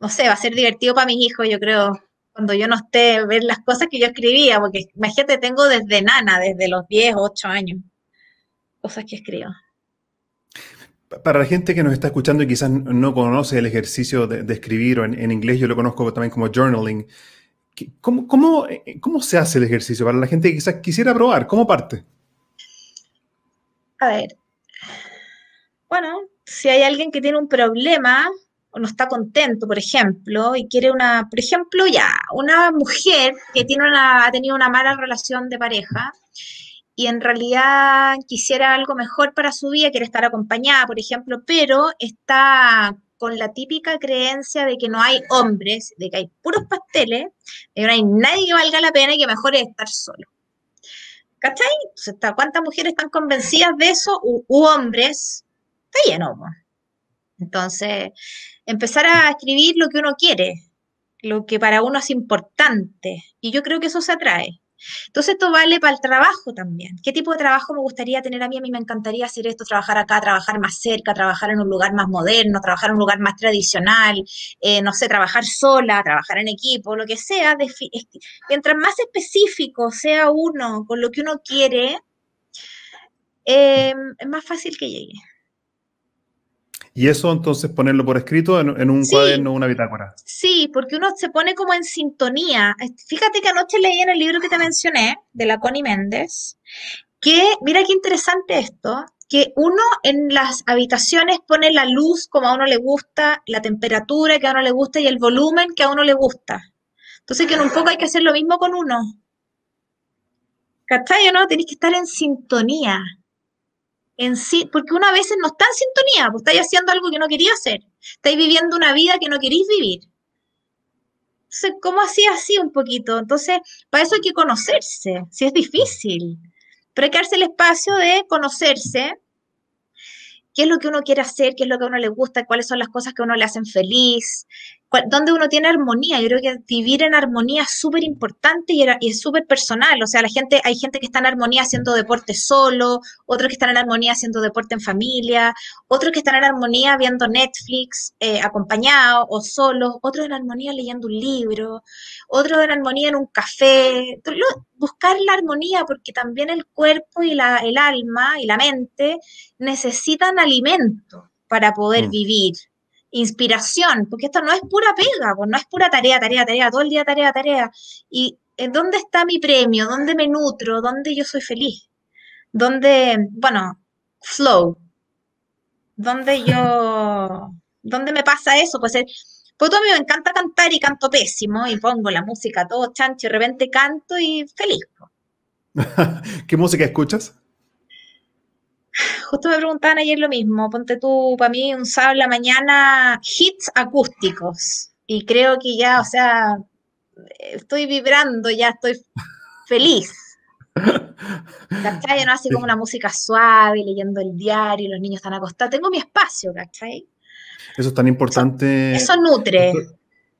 No sé, va a ser divertido para mis hijos, yo creo, cuando yo no esté, ver las cosas que yo escribía, porque imagínate, tengo desde nana, desde los 10, 8 años, cosas que escribo. Para la gente que nos está escuchando y quizás no conoce el ejercicio de, escribir, en, inglés yo lo conozco también como journaling, ¿cómo, cómo, cómo se hace el ejercicio? Para la gente que quizás quisiera probar, ¿cómo parte? A ver, bueno, si hay alguien que tiene un problema o no está contento, por ejemplo, y quiere una, por ejemplo, ya, una mujer que tiene una, ha tenido una mala relación de pareja y en realidad quisiera algo mejor para su vida, quiere estar acompañada, por ejemplo, pero está con la típica creencia de que no hay hombres, de que hay puros pasteles, de que no hay nadie que valga la pena y que mejor es estar solo. ¿Cachai? ¿Cuántas mujeres están convencidas de eso? U, hombres, está lleno. Entonces, empezar a escribir lo que uno quiere, lo que para uno es importante. Y yo creo que eso se atrae. Entonces esto vale para el trabajo también. ¿Qué tipo de trabajo me gustaría tener a mí? A mí me encantaría hacer esto, trabajar acá, trabajar más cerca, trabajar en un lugar más moderno, trabajar en un lugar más tradicional, eh, no sé, trabajar sola, trabajar en equipo, lo que sea. Mientras más específico sea uno con lo que uno quiere, em, es más fácil que llegue. Y eso entonces ponerlo por escrito en, un cuaderno o una bitácora. Sí, porque uno se pone como en sintonía. Fíjate que anoche leí en el libro que te mencioné, de la Connie Méndez, que, mira qué interesante esto, que uno en las habitaciones pone la luz como a uno le gusta, la temperatura que a uno le gusta y el volumen que a uno le gusta. Entonces que en un poco hay que hacer lo mismo con uno. ¿Cachai o no? Tenéis que estar en sintonía. En sí, porque una vez no está en sintonía, pues estáis haciendo algo que no quería hacer. Estáis viviendo una vida que no queréis vivir. Entonces, ¿cómo así así un poquito? Entonces, para eso hay que conocerse, si es difícil. Pero hay que darse el espacio de conocerse, qué es lo que uno quiere hacer, qué es lo que a uno le gusta, cuáles son las cosas que a uno le hacen feliz, donde uno tiene armonía. Yo creo que vivir en armonía es súper importante y, es súper personal. O sea, la gente, hay gente que está en armonía haciendo deporte solo, otros que están en armonía haciendo deporte en familia, otros que están en armonía viendo Netflix eh, acompañados o solos, otros en armonía leyendo un libro, otros en armonía en un café. Buscar la armonía porque también el cuerpo y la, el alma y la mente necesitan alimento para poder mm. vivir inspiración, porque esto no es pura pega, no es pura tarea, tarea, tarea, todo el día tarea, tarea. ¿Y en dónde está mi premio? ¿Dónde me nutro? ¿Dónde yo soy feliz? ¿Dónde, bueno, flow? ¿Dónde yo, dónde me pasa eso? Pues, pues a mí me encanta cantar y canto pésimo y pongo la música todo chancho y de repente canto y feliz. ¿Qué música escuchas? Justo me preguntaban ayer lo mismo. Ponte tú, para mí, un sábado en la mañana, hits acústicos. Y creo que ya, o sea, estoy vibrando, ya estoy feliz. ¿Cachai? No así como una música suave, leyendo el diario, los niños están acostados. Tengo mi espacio, ¿cachai? Eso es tan importante. Eso, nutre.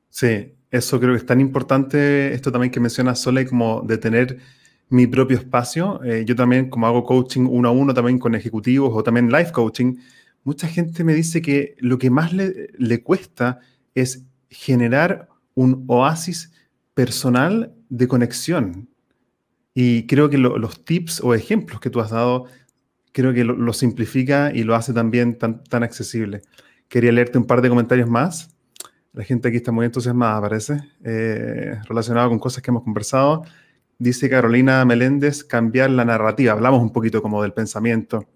sí, eso creo que es tan importante, esto también que menciona Sole, como de tener mi propio espacio. Eh, yo también, como hago coaching uno a uno también con ejecutivos o también life coaching, mucha gente me dice que lo que más le, cuesta es generar un oasis personal de conexión. Y creo que los tips o ejemplos que tú has dado, creo que lo, simplifica y lo hace también tan, tan accesible. Quería leerte un par de comentarios más. La gente aquí está muy entusiasmada, parece, eh, relacionado con cosas que hemos conversado. Dice Carolina Meléndez, cambiar la narrativa. Hablamos un poquito como del pensamiento.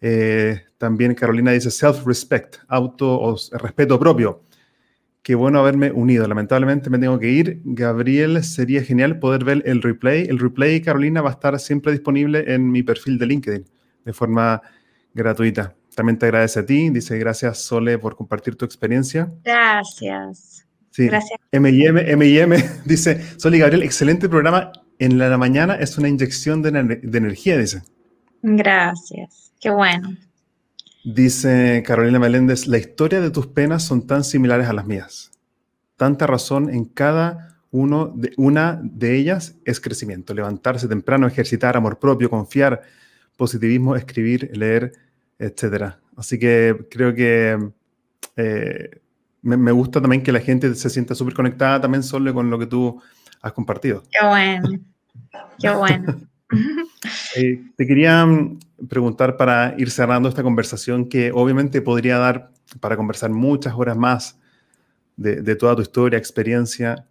Eh, también Carolina dice self-respect, auto o respeto propio. Qué bueno haberme unido. Lamentablemente me tengo que ir. Gabriel, sería genial poder ver el replay. El replay, Carolina, va a estar siempre disponible en mi perfil de LinkedIn de forma gratuita. También te agradece a ti. Dice gracias, Sole, por compartir tu experiencia. Gracias. Sí. Gracias. M&M, dice, Sole y Gabriel, excelente programa en la mañana es una inyección de, energía, dice. Gracias, qué bueno. Dice Carolina Meléndez, la historia de tus penas son tan similares a las mías. Tanta razón en cada uno de, una de ellas es crecimiento, levantarse temprano, ejercitar amor propio, confiar, positivismo, escribir, leer, etc. Así que creo que eh, me, me, gusta también que la gente se sienta súper conectada también solo con lo que tú has compartido. Qué bueno, qué bueno. Eh, te quería mm, preguntar para ir cerrando esta conversación que obviamente podría dar para conversar muchas horas más de, toda tu historia, experiencia.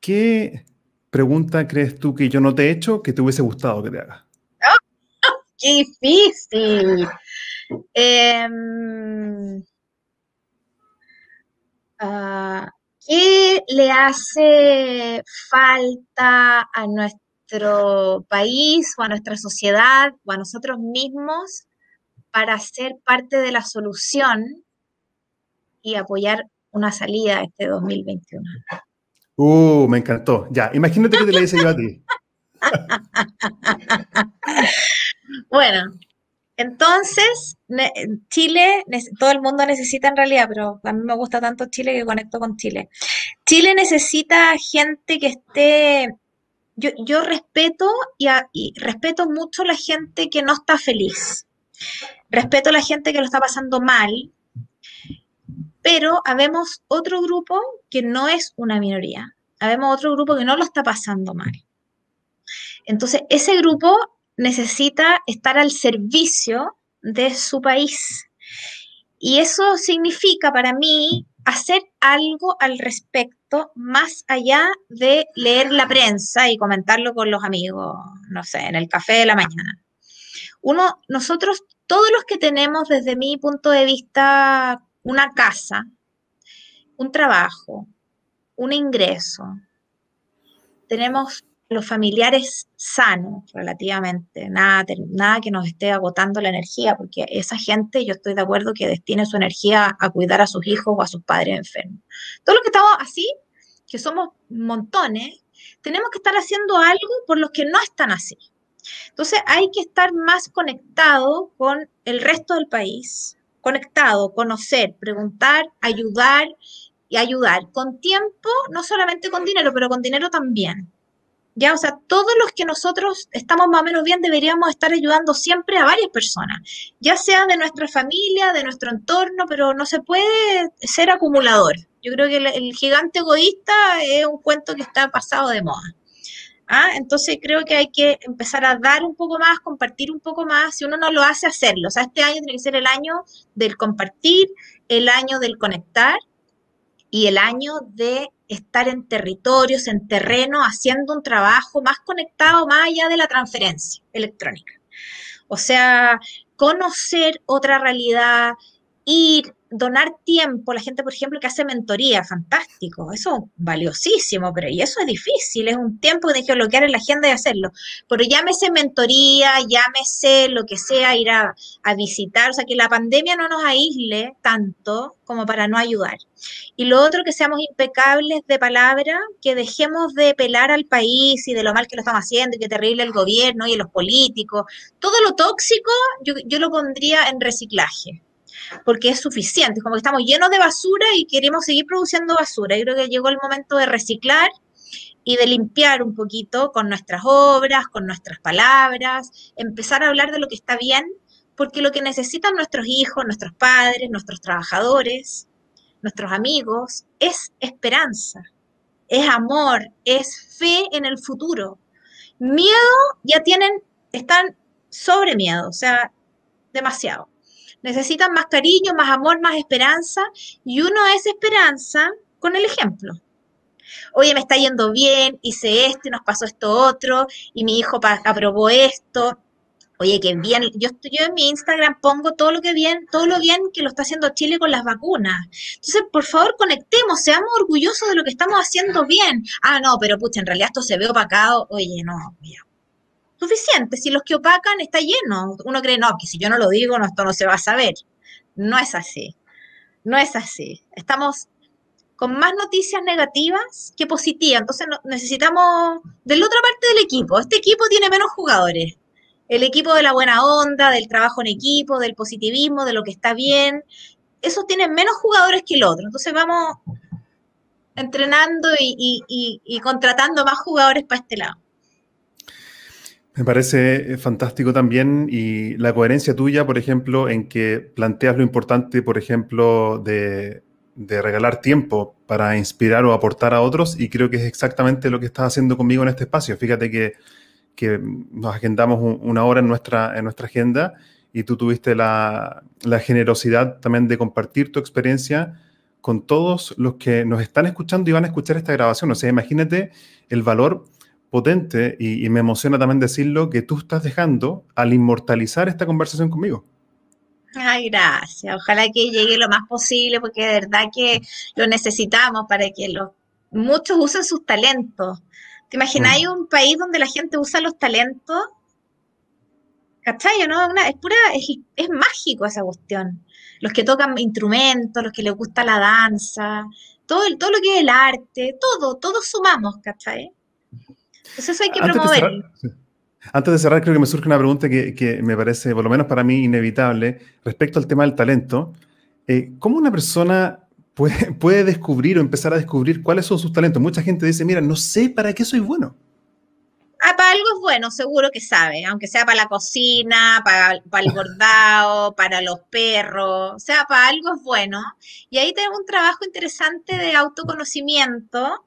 ¿Qué pregunta crees tú que yo no te he hecho que te hubiese gustado que te haga? ¡Qué difícil! Ah, ¿Qué le hace falta a nuestro país o a nuestra sociedad o a nosotros mismos para ser parte de la solución y apoyar una salida a este 2021? Uh, me encantó. Ya, imagínate que te la hice yo a ti. bueno, entonces, Chile, todo el mundo necesita en realidad, pero a mí me gusta tanto Chile que conecto con Chile. Chile necesita gente que esté, yo, respeto y, y respeto mucho la gente que no está feliz. Respeto a la gente que lo está pasando mal, pero habemos otro grupo que no es una minoría. Habemos otro grupo que no lo está pasando mal. Entonces, ese grupo necesita estar al servicio de su país. Y eso significa para mí hacer algo al respecto más allá de leer la prensa y comentarlo con los amigos, no sé, en el café de la mañana. Uno, nosotros, todos los que tenemos desde mi punto de vista una casa, un trabajo, un ingreso, tenemos los familiares sanos relativamente, nada, nada que nos esté agotando la energía, porque esa gente, yo estoy de acuerdo que destine su energía a cuidar a sus hijos o a sus padres enfermos. Todos los que estamos así, que somos montones, tenemos que estar haciendo algo por los que no están así. Entonces hay que estar más conectado con el resto del país, conectado, conocer, preguntar, ayudar y ayudar con tiempo, no solamente con dinero, pero con dinero también. Ya, o sea, todos los que nosotros estamos más o menos bien deberíamos estar ayudando siempre a varias personas, ya sea de nuestra familia, de nuestro entorno, pero no se puede ser acumulador. Yo creo que el, gigante egoísta es un cuento que está pasado de moda. ¿Ah? Entonces creo que hay que empezar a dar un poco más, compartir un poco más. Si uno no lo hace, hacerlo. O sea, este año tiene que ser el año del compartir, el año del conectar y el año de estar en territorios, en terreno, haciendo un trabajo más conectado, más allá de la transferencia electrónica. O sea, conocer otra realidad, ir, donar tiempo, la gente, por ejemplo, que hace mentoría, fantástico, eso es valiosísimo, pero y eso es difícil, es un tiempo que bloquear en la agenda y hacerlo. Pero llámese mentoría, llámese lo que sea, ir a, a visitar, o sea, que la pandemia no nos aísle tanto como para no ayudar. Y lo otro, que seamos impecables de palabra, que dejemos de pelar al país y de lo mal que lo estamos haciendo y que terrible el gobierno y los políticos. Todo lo tóxico yo, yo lo pondría en reciclaje porque es suficiente, como que estamos llenos de basura y queremos seguir produciendo basura. Yo creo que llegó el momento de reciclar y de limpiar un poquito con nuestras obras, con nuestras palabras, empezar a hablar de lo que está bien, porque lo que necesitan nuestros hijos, nuestros padres, nuestros trabajadores, nuestros amigos, es esperanza, es amor, es fe en el futuro. Miedo ya tienen, están sobre miedo, o sea, demasiado. Necesitan más cariño, más amor, más esperanza. Y uno es esperanza con el ejemplo. Oye, me está yendo bien, hice esto y nos pasó esto otro, y mi hijo aprobó esto. Oye, qué bien. Yo, yo en mi Instagram pongo todo lo que bien, todo lo bien que lo está haciendo Chile con las vacunas. Entonces, por favor, conectemos, seamos orgullosos de lo que estamos haciendo bien. Ah, no, pero pucha, en realidad esto se ve opacado. Oye, no, mira, suficiente. Si los que opacan está lleno, uno cree, no, que si yo no lo digo, esto no se va a saber. No es así. No es así. Estamos con más noticias negativas que positivas. Entonces necesitamos de la otra parte del equipo. Este equipo tiene menos jugadores. El equipo de la buena onda, del trabajo en equipo, del positivismo, de lo que está bien. Esos tienen menos jugadores que el otro. Entonces vamos entrenando y contratando más jugadores para este lado. Me parece eh, fantástico también y la coherencia tuya, por ejemplo, en que planteas lo importante, por ejemplo, de, regalar tiempo para inspirar o aportar a otros y creo que es exactamente lo que estás haciendo conmigo en este espacio. Fíjate que, nos agendamos una hora en nuestra, en nuestra agenda y tú tuviste la, la generosidad también de compartir tu experiencia con todos los que nos están escuchando y van a escuchar esta grabación. O sea, imagínate el valor potente y, me emociona también decirlo que tú estás dejando al inmortalizar esta conversación conmigo. Ay, gracias. Ojalá que llegue lo más posible porque de verdad que lo necesitamos para que los, muchos usen sus talentos. ¿Te imaginas mm. un país donde la gente usa los talentos? ¿Cachai? ¿no? es pura, es, mágico esa cuestión. Los que tocan instrumentos, los que les gusta la danza, todo, todo lo que es el arte, todo, todos sumamos, ¿cachai? Pues eso hay que promover. Antes de cerrar, creo que me surge una pregunta que, me parece, por lo menos para mí, inevitable, respecto al tema del talento. Eh, ¿Cómo una persona puede, puede, descubrir o empezar a descubrir cuáles son sus talentos? Mucha gente dice, mira, no sé para qué soy bueno. Ah, para algo es bueno, seguro que sabe, aunque sea para la cocina, para, para el bordado, para los perros, o sea, para algo es bueno. Y ahí tengo un trabajo interesante de autoconocimiento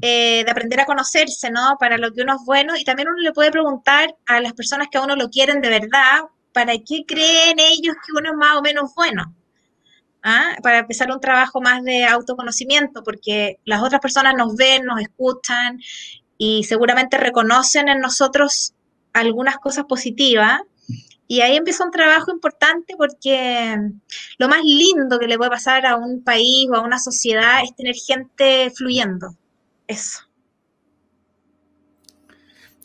eh, de aprender a conocerse, ¿no? Para lo que uno es bueno y también uno le puede preguntar a las personas que a uno lo quieren de verdad, ¿para qué creen ellos que uno es más o menos bueno? ¿ah? para empezar un trabajo más de autoconocimiento, porque las otras personas nos ven, nos escuchan y seguramente reconocen en nosotros algunas cosas positivas. Y ahí empieza un trabajo importante porque lo más lindo que le puede pasar a un país o a una sociedad es tener gente fluyendo. Eso.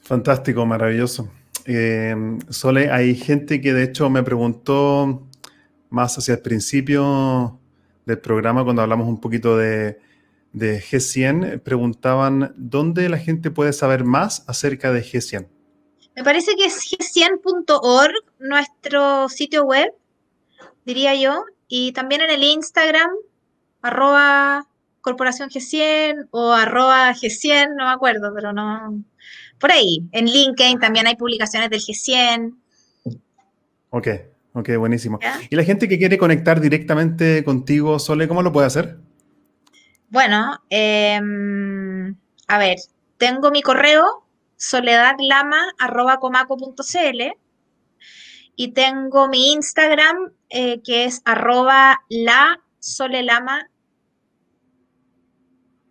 Fantástico, maravilloso. Eh, Sole, hay gente que de hecho me preguntó más hacia el principio del programa, cuando hablamos un poquito de, de G100, preguntaban dónde la gente puede saber más acerca de G100. Me parece que es g100.org, nuestro sitio web, diría yo, y también en el Instagram, arroba corporación G100 o arroba G100, no me acuerdo, pero no. Por ahí, en LinkedIn también hay publicaciones del G100. Ok, ok, buenísimo. ¿Y la gente que quiere conectar directamente contigo, Sole, cómo lo puede hacer? Bueno, em, a ver, tengo mi correo soledadlama.comaco.cl y tengo mi Instagram eh, que es arroba la solelama.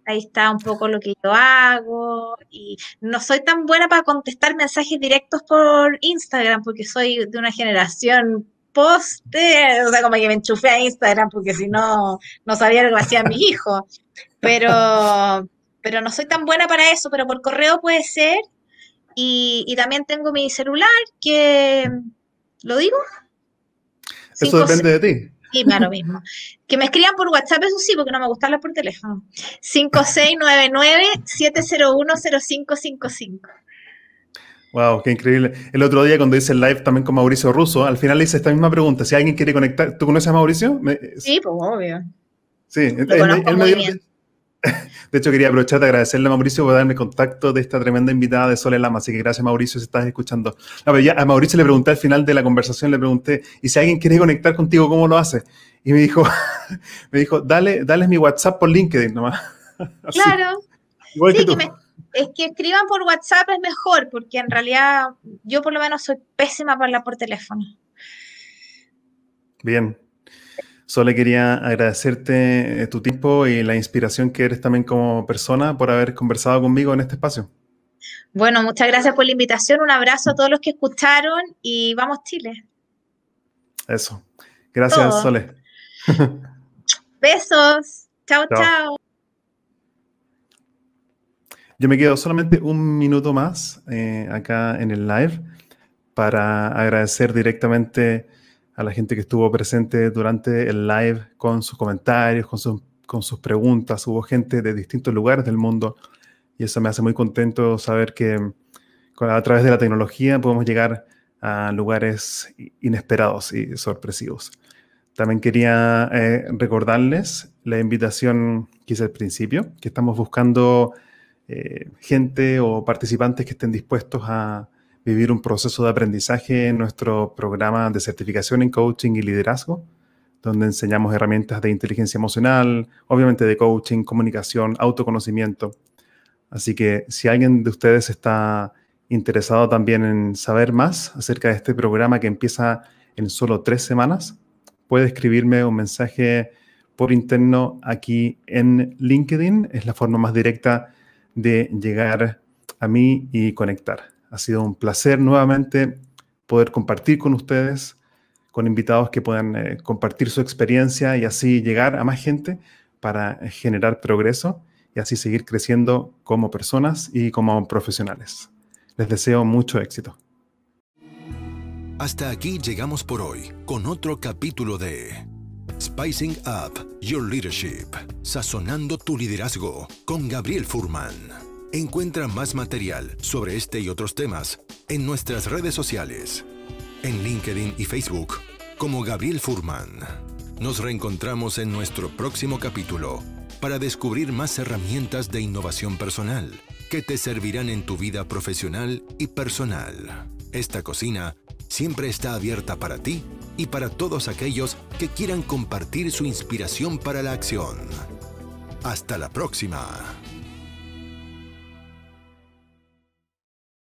Ahí está un poco lo que yo hago y no soy tan buena para contestar mensajes directos por Instagram porque soy de una generación poste, o sea, como que me enchufé a Instagram porque si no, no sabía lo que hacían mis hijos pero, pero no soy tan buena para eso, pero por correo puede ser. Y, también tengo mi celular que, ¿lo digo? Eso depende de ti. Sí, lo mismo. Que me escriban por WhatsApp, eso sí, porque no me gusta hablar por teléfono. 5699-701-0555. Wow, qué increíble. El otro día cuando hice el live también con Mauricio Russo, al final le hice esta misma pregunta. Si alguien quiere conectar, ¿tú conoces a Mauricio? Sí, pues obvio. Sí, él, me dio, De hecho, quería aprovechar de agradecerle a Mauricio por darme contacto de esta tremenda invitada de Sole Lama. Así que gracias, Mauricio, si estás escuchando. ya a Mauricio le pregunté al final de la conversación, le pregunté, ¿y si alguien quiere conectar contigo, cómo lo hace? Y me dijo, me dijo, dale, dale mi WhatsApp por LinkedIn nomás. Claro. Igual que tú. es que escriban por WhatsApp es mejor, porque en realidad yo por lo menos soy pésima para hablar por teléfono. Bien, Solo quería agradecerte eh, tu tiempo y la inspiración que eres también como persona por haber conversado conmigo en este espacio. Bueno, muchas gracias por la invitación. Un abrazo a todos los que escucharon y vamos Chile. Eso. Gracias, Sole. Besos. Chao, chao, Yo me quedo solamente un minuto más eh, acá en el live para agradecer directamente a la gente que estuvo presente durante el live con sus comentarios, con, con sus preguntas. Hubo gente de distintos lugares del mundo y eso me hace muy contento saber que a través de la tecnología podemos llegar a lugares inesperados y sorpresivos. También quería eh, recordarles la invitación que hice al principio, que estamos buscando eh, gente o participantes que estén dispuestos a vivir un proceso de aprendizaje en nuestro programa de certificación en coaching y liderazgo, donde enseñamos herramientas de inteligencia emocional, obviamente de coaching, comunicación, autoconocimiento. Así que si alguien de ustedes está interesado también en saber más acerca de este programa que empieza en solo tres semanas, puede escribirme un mensaje por interno aquí en LinkedIn. Es la forma más directa de llegar a mí y conectar. Ha sido un placer nuevamente poder compartir con ustedes, con invitados que puedan eh, compartir su experiencia y así llegar a más gente para generar progreso y así seguir creciendo como personas y como profesionales. Les deseo mucho éxito. Hasta aquí llegamos por hoy con otro capítulo de Spicing Up Your Leadership, sazonando tu liderazgo con Gabriel Furman. Encuentra más material sobre este y otros temas en nuestras redes sociales, en LinkedIn y Facebook, como Gabriel Furman. Nos reencontramos en nuestro próximo capítulo para descubrir más herramientas de innovación personal que te servirán en tu vida profesional y personal. Esta cocina siempre está abierta para ti y para todos aquellos que quieran compartir su inspiración para la acción. Hasta la próxima.